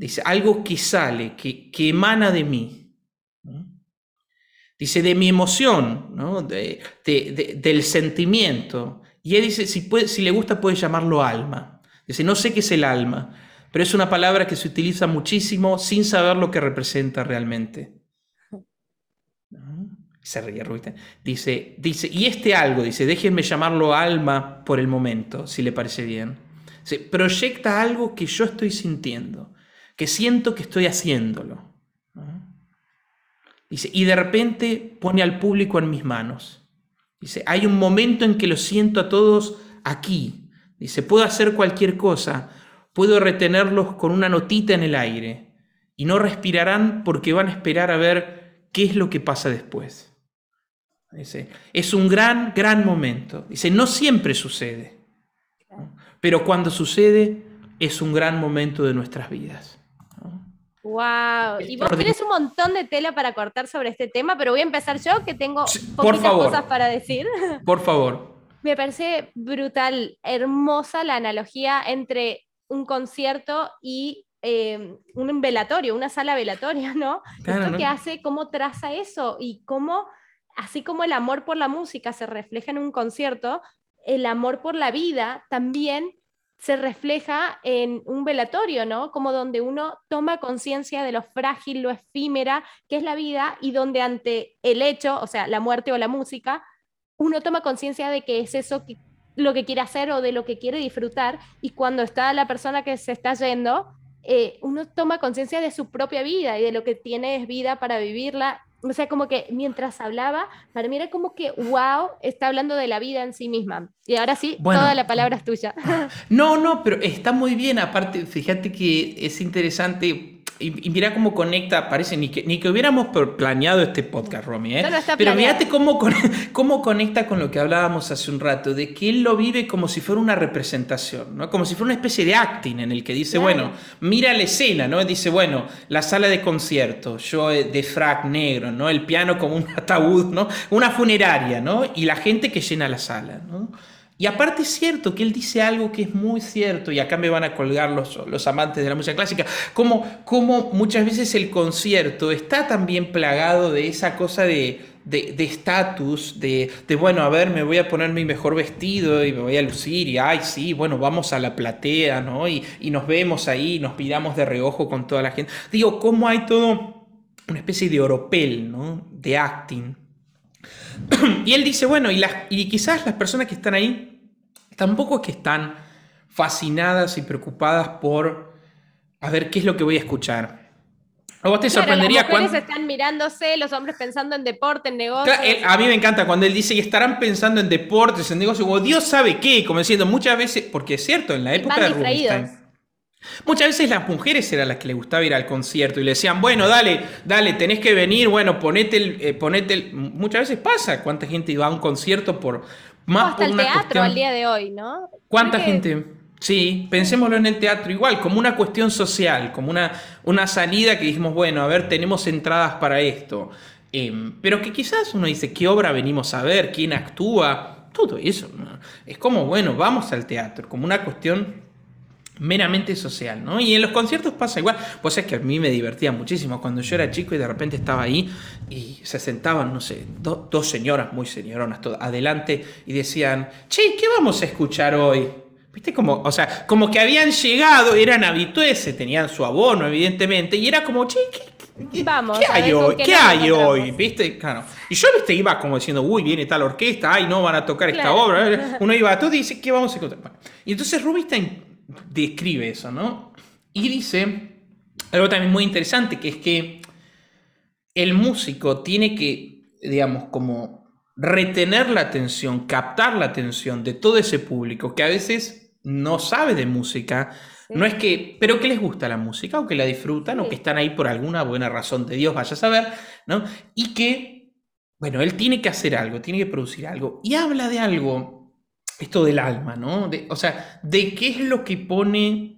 Dice, algo que sale, que, que emana de mí. Dice, de mi emoción, ¿no? de, del sentimiento. Y él dice, si, puede, si le gusta puede llamarlo alma. Dice, no sé qué es el alma, pero es una palabra que se utiliza muchísimo sin saber lo que representa realmente. Se ríe Ruita. Dice, dice, y este algo, dice, déjenme llamarlo alma por el momento, si le parece bien. Dice, proyecta algo que yo estoy sintiendo, que siento que estoy haciéndolo. Dice, y de repente pone al público en mis manos. Dice, hay un momento en que lo siento a todos aquí. Dice, puedo hacer cualquier cosa, puedo retenerlos con una notita en el aire y no respirarán porque van a esperar a ver qué es lo que pasa después. Dice, es un gran, gran momento. Dice, no siempre sucede, pero cuando sucede es un gran momento de nuestras vidas. Wow, y vos tenés un montón de tela para cortar sobre este tema, pero voy a empezar yo que tengo poquitas cosas para decir. <laughs> Por favor. Me parece brutal, hermosa la analogía entre un concierto y em, un velatorio, una sala velatoria, <laughs> ¿no? Esto que hace, cómo traza eso y cómo, así como el amor por la música se refleja en un concierto, el amor por la vida también se refleja en un velatorio, ¿no? Como donde uno toma conciencia de lo frágil, lo efímera que es la vida y donde ante el hecho, o sea, la muerte o la música, uno toma conciencia de que es eso lo que quiere hacer o de lo que quiere disfrutar y cuando está la persona que se está yendo, eh, uno toma conciencia de su propia vida y de lo que tiene es vida para vivirla o sea, como que mientras hablaba, para mí era como que, wow, está hablando de la vida en sí misma. Y ahora sí, toda la palabra es tuya. No, no, pero está muy bien. Aparte, fíjate que es interesante y, mira cómo conecta, parece ni que, ni que hubiéramos planeado este podcast, Romy. ¿eh? Pero fíjate cómo, <laughs> cómo conecta con lo que hablábamos hace un rato, de que él lo vive como si fuera una representación, ¿no? como si fuera una especie de acting en el que dice, bueno, mira la escena, ¿no? dice, bueno, la sala de concierto, yo eh, de frac negro, ¿no? el piano como un ataúd, ¿no? una funeraria, ¿no? y la gente que llena la sala. ¿no? Y aparte es cierto que él dice algo que es muy cierto, y acá me van a colgar los, los amantes de la música clásica, como, como muchas veces el concierto está también plagado de esa cosa de estatus, de, de, bueno, a ver, me voy a poner mi mejor vestido y me voy a lucir y, ay, sí, bueno, vamos a la platea, ¿no? Y, y nos vemos ahí, nos miramos de reojo con toda la gente. Digo, ¿cómo hay todo una especie de oropel, ¿no? De acting. <clears throat> y él dice, bueno, y, las, y quizás las personas que están ahí tampoco es que están fascinadas y preocupadas por a ver qué es lo que voy a escuchar. ¿O vos te sorprendería las mujeres están mirándose, los hombres pensando en deporte, en negocios. a mí me encanta cuando él dice que estarán pensando en deportes, en negocios, o Dios sabe qué, como diciendo muchas veces, porque es cierto, en la época de Rubinstein. Muchas veces las mujeres eran las que les gustaba ir al concierto y le decían, bueno, dale, dale, tenés que venir, bueno, ponete el, eh, ponete el... Muchas veces pasa cuánta gente iba a un concierto por, más hasta el teatro al día de hoy, ¿no? ¿Cuánta gente? Sí, pensémoslo en el teatro igual, como una cuestión social, como una, una salida que dijimos, bueno, a ver, tenemos entradas para esto. Em, pero que quizás uno dice, ¿qué obra venimos a ver? ¿Quién actúa? Todo eso. Es como, bueno, vamos al teatro, como una cuestión meramente social, ¿no? Y en los conciertos pasa igual. Pues es que a mí me divertía muchísimo cuando yo era chico y de repente estaba ahí y se sentaban, no sé, dos señoras muy señoronas adelante y decían, che, ¿qué vamos a escuchar hoy? ¿Viste? Como, o sea, como que habían llegado, eran habitueses, tenían su abono, evidentemente, y era como, che, ¿qué, Vamos. ¿Qué hay hoy? qué ¿Qué hay hoy? ¿Viste? Claro. Y yo, viste, iba como diciendo, uy, viene tal orquesta, ay, no van a tocar esta Claro. obra. <laughs> Uno iba a todo y dice, ¿qué vamos a encontrar? Bueno, y entonces Rubinstein describe eso, ¿no? Y dice algo también muy interesante, que es que el músico tiene que, digamos, como retener la atención, captar la atención de todo ese público que a veces no sabe de música, Sí. no es que, pero que les gusta la música o que la disfrutan o que están ahí por alguna buena razón de Dios, vaya a saber, ¿no? Y que, bueno, él tiene que hacer algo, tiene que producir algo. Y habla de algo, esto del alma, ¿no? De- o sea, de qué es lo que pone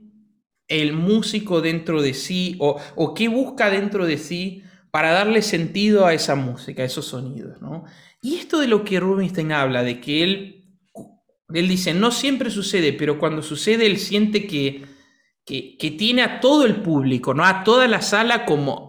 el músico dentro de sí o, qué busca dentro de sí para darle sentido a esa música, a esos sonidos, ¿no? Y esto de lo que Rubinstein habla, de que él, él dice, no siempre sucede, pero cuando sucede él siente que, que, tiene a todo el público, ¿no? A toda la sala como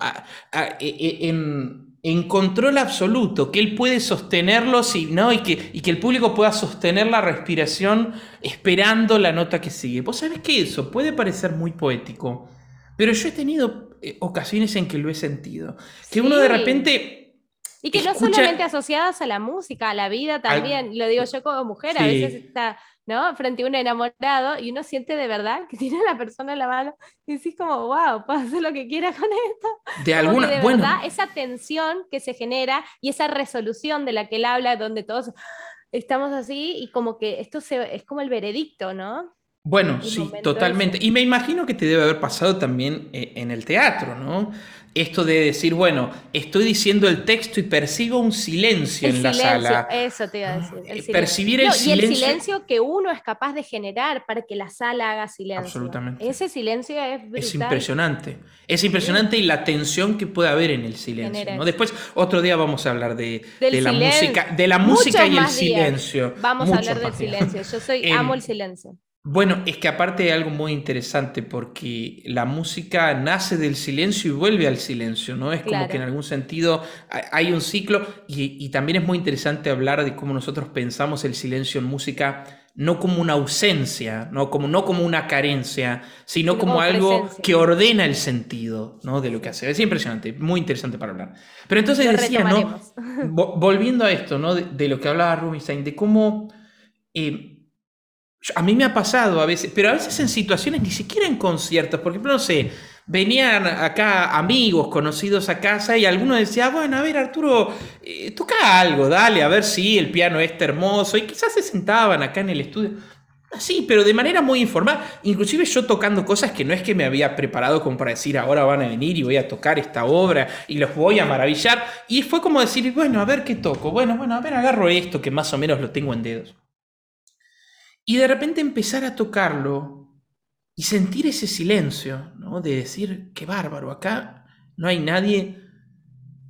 e- e- en, en control absoluto, que él puede sostenerlos y, ¿no? y, que, y que el público pueda sostener la respiración esperando la nota que sigue. Vos sabés que eso puede parecer muy poético, pero yo he tenido eh, ocasiones en que lo he sentido. Que uno de repente Y que no solamente asociadas a la música, a la vida también, lo digo yo como mujer, a veces está, ¿no? Frente a un enamorado y uno siente de verdad que <laughs> tiene a la persona en la mano y decís como, wow, puedo hacer lo que quiera con esto. de Como alguna... de bueno, verdad esa tensión que se genera y esa resolución de la que él habla, donde todos estamos así y como que esto se, es como el veredicto, ¿no? Bueno, sí, totalmente. ese. Y me imagino que te debe haber pasado también eh, en el teatro, ¿no? Esto de decir, bueno, estoy diciendo el texto y percibo un silencio El en la silencio, sala. eso te iba a decir. el Eh, silencio. percibir el No, Y el silencio- silencio que uno es capaz de generar para que la sala haga silencio. Absolutamente. Ese silencio es brutal. Es impresionante. Es impresionante y la tensión que puede haber en el silencio. Después, otro día vamos a hablar de, la silencio. música, de la música Muchos y el días. silencio. Vamos a hablar del días. silencio. Yo soy, <laughs> Em, amo el silencio. Bueno, es que aparte hay algo muy interesante porque la música nace del silencio y vuelve al silencio, ¿no? Es como que en algún sentido hay- hay un ciclo y, y también es muy interesante hablar de cómo nosotros pensamos el silencio en música no como una ausencia, no como, no como una carencia, sino Sino como como algo presencia. que ordena el sentido ¿no? de lo que hace. Es impresionante, muy interesante para hablar. Pero entonces Lo decía, ¿no? retomaremos. Vo- volviendo a esto, ¿no? De, de lo que hablaba Rubinstein, de cómo eh, a mí me ha pasado a veces, pero a veces en situaciones ni siquiera en conciertos, por ejemplo, no sé, venían acá amigos conocidos a casa y alguno decía, bueno, a ver, Arturo, eh, toca algo, dale, a ver si el piano está hermoso, y quizás se sentaban acá en el estudio. Así, pero de manera muy informal. Inclusive yo tocando cosas que no es que me había preparado como para decir ahora van a venir y voy a tocar esta obra y los voy a maravillar. Y fue como decir, bueno, a ver qué toco. Bueno, bueno, a ver, agarro esto que más o menos lo tengo en dedos. Y de repente empezar a tocarlo y sentir ese silencio, ¿no? De decir, qué bárbaro, acá no hay nadie,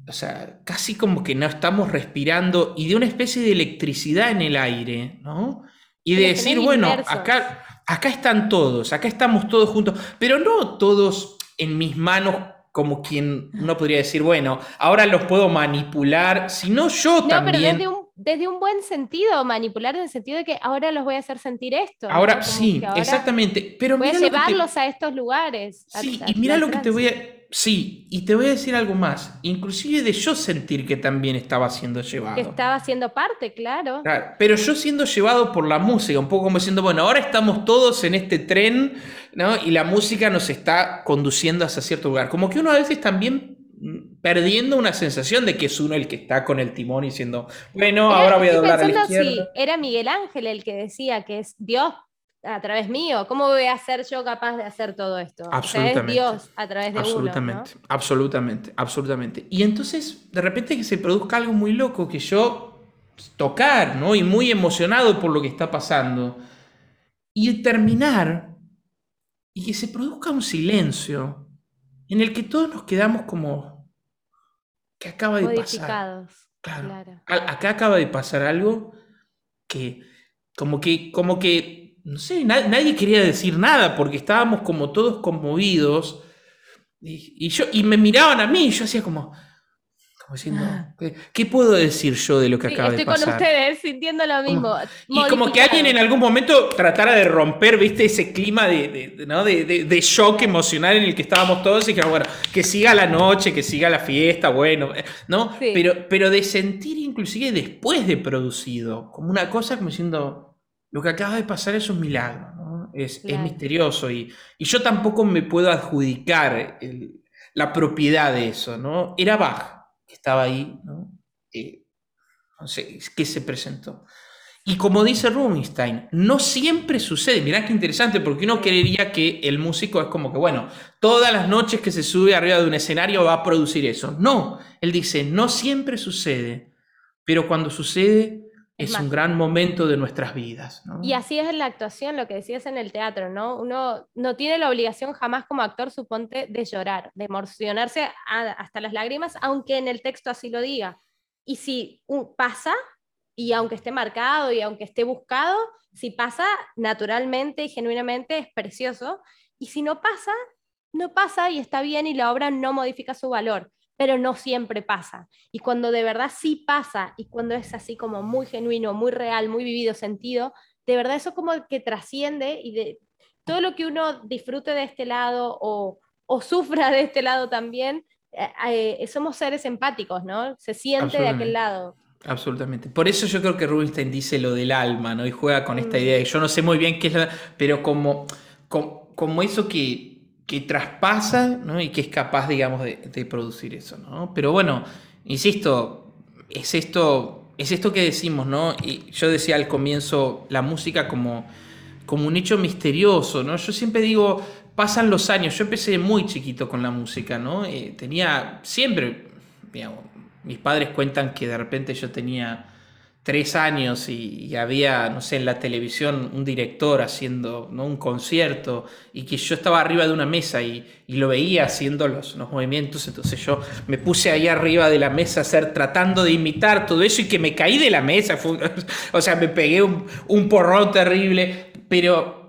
o sea, casi como que no estamos respirando y de una especie de electricidad en el aire, ¿no? Y de decir, bueno, acá, acá están todos, acá estamos todos juntos, pero no todos en mis manos como quien no podría decir, bueno, ahora los puedo manipular, sino yo No, también. pero desde un, desde un buen sentido, manipular en el sentido de que ahora los voy a hacer sentir esto. Ahora sí, ahora exactamente. Pero Voy a mira te- llevarlos a estos lugares. Sí, a- y mira lo que te voy a. Sí, y te voy a decir algo más. Inclusive de yo sentir que también estaba siendo llevado. Que estaba siendo parte, claro. Claro, pero yo siendo llevado por la música, un poco como diciendo, bueno, ahora estamos todos en este tren, ¿no? Y la música nos está conduciendo hacia cierto lugar. Como que uno a veces también perdiendo una sensación de que es uno el que está con el timón y diciendo, bueno, Era- ahora voy a doblar a la si era Miguel Ángel el que decía que es Dios a través mío. ¿Cómo voy a ser yo capaz de hacer todo esto? O sea, Absolutamente. es Dios a través de Absolutamente, uno. absolutamente, absolutamente. Y entonces, de repente que se produzca algo muy loco, que yo tocar, ¿no? Y muy emocionado por lo que está pasando. Y terminar, y que se produzca un silencio en el que todos nos quedamos como, que acaba de pasar. Claro. Acá acaba de pasar algo que, como que, como que, no sé, na- nadie quería decir nada porque estábamos como todos conmovidos y, y yo, y me miraban a mí y yo hacía como, Como diciendo, ¿qué, puedo decir yo de lo que acaba de pasar? Estoy con ustedes sintiendo lo mismo. y como que alguien en algún momento tratara de romper, viste, ese clima de, de, de, shock emocional en el que estábamos todos y que, bueno, que siga la noche, que siga la fiesta, bueno, eh, ¿no? Pero, pero de sentir inclusive después de producido, como una cosa como diciendo, lo que acaba de pasar es un milagro, ¿no? Es, es misterioso y, y, yo tampoco me puedo adjudicar la propiedad de eso, ¿no? Era Bach estaba ahí, ¿no? Eh, sé, que se presentó. Y como dice Rubinstein, no siempre sucede. Mirá qué interesante, porque uno creería que el músico es como que, bueno, todas las noches que se sube arriba de un escenario va a producir eso. No, él dice, no siempre sucede, pero cuando sucede es, un gran momento de nuestras vidas. Y así es en la actuación, lo que decías en el teatro, ¿no? Uno no tiene la obligación jamás como actor, suponte, de llorar, de emocionarse hasta las lágrimas, aunque en el texto así lo diga. Y si pasa, y aunque esté marcado y aunque esté buscado, si pasa naturalmente y genuinamente es precioso. Y si no pasa, no pasa y está bien y la obra no modifica su valor pero no siempre pasa. Y cuando de verdad sí pasa y cuando es así como muy genuino, muy real, muy vivido, sentido, de verdad eso como que trasciende y de todo lo que uno disfrute de este lado o, o sufra de este lado también, eh, eh, somos seres empáticos, ¿no? Se siente de aquel lado. Absolutamente. Por eso yo creo que Rubinstein dice lo del alma, ¿no? Y juega con esta mm. idea. Y yo no sé muy bien qué es la... Pero como, como, como eso que que traspasa y que es capaz, digamos, de, producir eso. ¿no? Pero bueno, insisto, es esto, es esto que decimos, ¿no? Y yo decía al comienzo la música como, como un hecho misterioso, ¿no? Yo siempre digo, pasan los años, yo empecé muy chiquito con la música, ¿no? Eh, tenía siempre, mis padres cuentan que de repente yo tenía tres años y, había, no sé, en la televisión un director haciendo ¿no? un concierto y que yo estaba arriba de una mesa y, lo veía haciendo los, los, movimientos, entonces yo me puse ahí arriba de la mesa hacer, tratando de imitar todo eso y que me caí de la mesa, <laughs> o sea, me pegué un, un porrón terrible, pero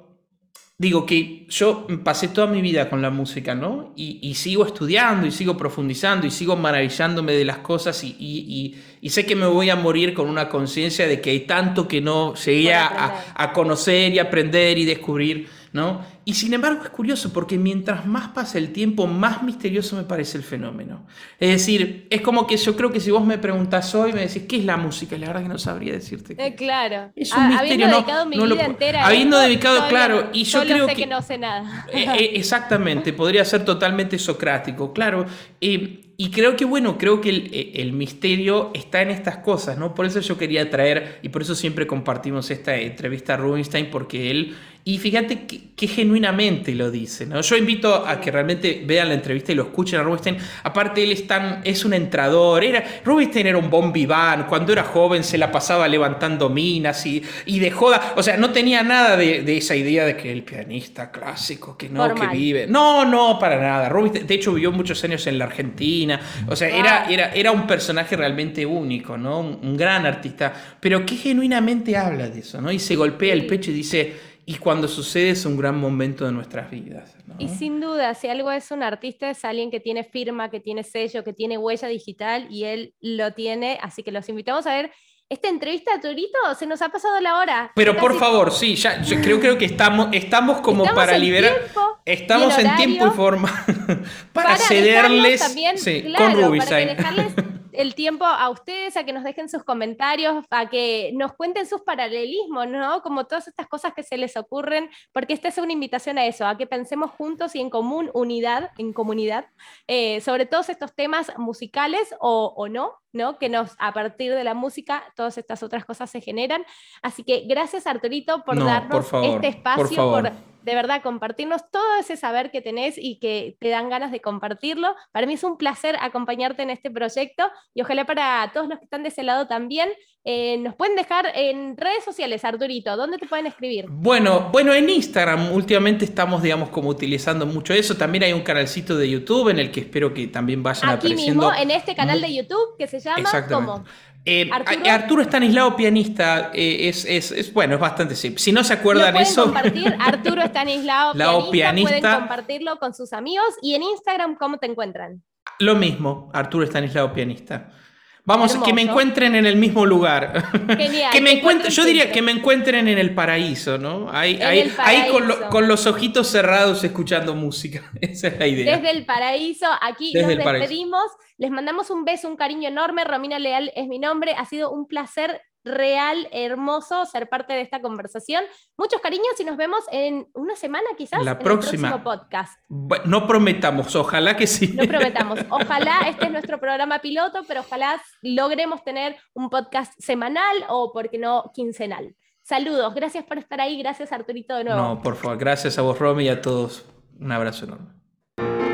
digo que yo pasé toda mi vida con la música, ¿no? Y, sigo estudiando y sigo profundizando y sigo maravillándome de las cosas y, sé que me voy a morir con una conciencia de que hay tanto que no llegué a, a, conocer y aprender y descubrir, ¿no? Y sin embargo es curioso porque mientras más pasa el tiempo, más misterioso me parece el fenómeno. Es decir, es como que yo creo que si vos me preguntás hoy, me decís, ¿qué es la música? La verdad que no sabría decirte. Eh, claro. Es un misterio. Habiendo dedicado mi vida entera Habiendo dedicado, claro. Y yo creo sé que, no sé nada. <laughs> Eh, eh, exactamente, podría ser totalmente socrático, claro. y creo que, bueno, creo que el, el, misterio está en estas cosas, ¿no? Por eso yo quería traer, y por eso siempre compartimos esta entrevista a Rubinstein, porque él y fíjate qué genuinamente lo dice. ¿no? Yo invito a que realmente vean la entrevista y lo escuchen a Rubinstein. Aparte, él es, es un entrador. Era, Rubinstein era un bon vivant. Cuando era joven se la pasaba levantando minas y, y de joda. O sea, no tenía nada de, esa idea de que el pianista clásico, que no, que vive. No, no, para nada. Rubinstein, de hecho, vivió muchos años en la Argentina. O sea, era, era, era un personaje realmente único, ¿no? Un, un gran artista. Pero que genuinamente habla de eso, ¿no? Y se golpea el pecho y dice y cuando sucede es un gran momento de nuestras vidas. Y sin duda, si algo es un artista, es alguien que tiene firma, que tiene sello, que tiene huella digital y él lo tiene. Así que los invitamos a ver esta entrevista a Turito. Se nos ha pasado la hora. Pero por favor, sí, ya, yo creo, creo que estamos, estamos como para liberar. estamos en tiempo y forma <laughs> para, cederles también, con Rubisay. Para el tiempo a ustedes, a que nos dejen sus comentarios, a que nos cuenten sus paralelismos, ¿no? Como todas estas cosas que se les ocurren, porque esta es una invitación a eso, a que pensemos juntos y en común, unidad, en comunidad, eh, sobre todos estos temas musicales o, o no, ¿no? Que nos, a partir de la música, todas estas otras cosas se generan. Así que gracias, Arturito, por darnos este espacio, por de verdad compartirnos todo ese saber que tenés y que te dan ganas de compartirlo. Para mí es un placer acompañarte en este proyecto y ojalá para todos los que están de ese lado también. Eh, nos pueden dejar en redes sociales, Arturito, ¿dónde te pueden escribir? Bueno, bueno, en Instagram últimamente estamos, digamos, como utilizando mucho eso. También hay un canalcito de YouTube en el que espero que también vayan Aquí apareciendo. mismo, en este canal de YouTube que se llama ¿cómo? Eh, ¿Arturo? Stanislao, pianista, eh, es, es, es, bueno, es bastante simple. Si no se acuerdan eso. compartir, <laughs> Arturo Stanislao, pianista, pianista, pueden compartirlo con sus amigos. Y en Instagram, ¿cómo te encuentran? Lo mismo, Arturo Estanislao, pianista. Vamos, Hermoso. que me encuentren en el mismo lugar. Genial, <laughs> que me encuentren, yo diría que me encuentren en el paraíso, ¿no? Ahí, ahí, ahí con, lo- paraíso. con los ojitos cerrados escuchando música. <laughs> Esa es la idea. Desde el paraíso, aquí Desde nos paraíso. despedimos. Les mandamos un beso, un cariño enorme. Romina Leal es mi nombre. Ha sido un placer real, hermoso ser parte de esta conversación. Muchos cariños y nos vemos en una semana quizás La en próxima. el próximo podcast. No prometamos, ojalá que sí. No <laughs> prometamos. Ojalá este es nuestro programa piloto, pero ojalá logremos tener un podcast semanal o, por qué no, quincenal. Saludos, gracias por estar ahí, gracias Arturito de nuevo. No, por favor, gracias a vos, Romy, y a todos. Un abrazo enorme.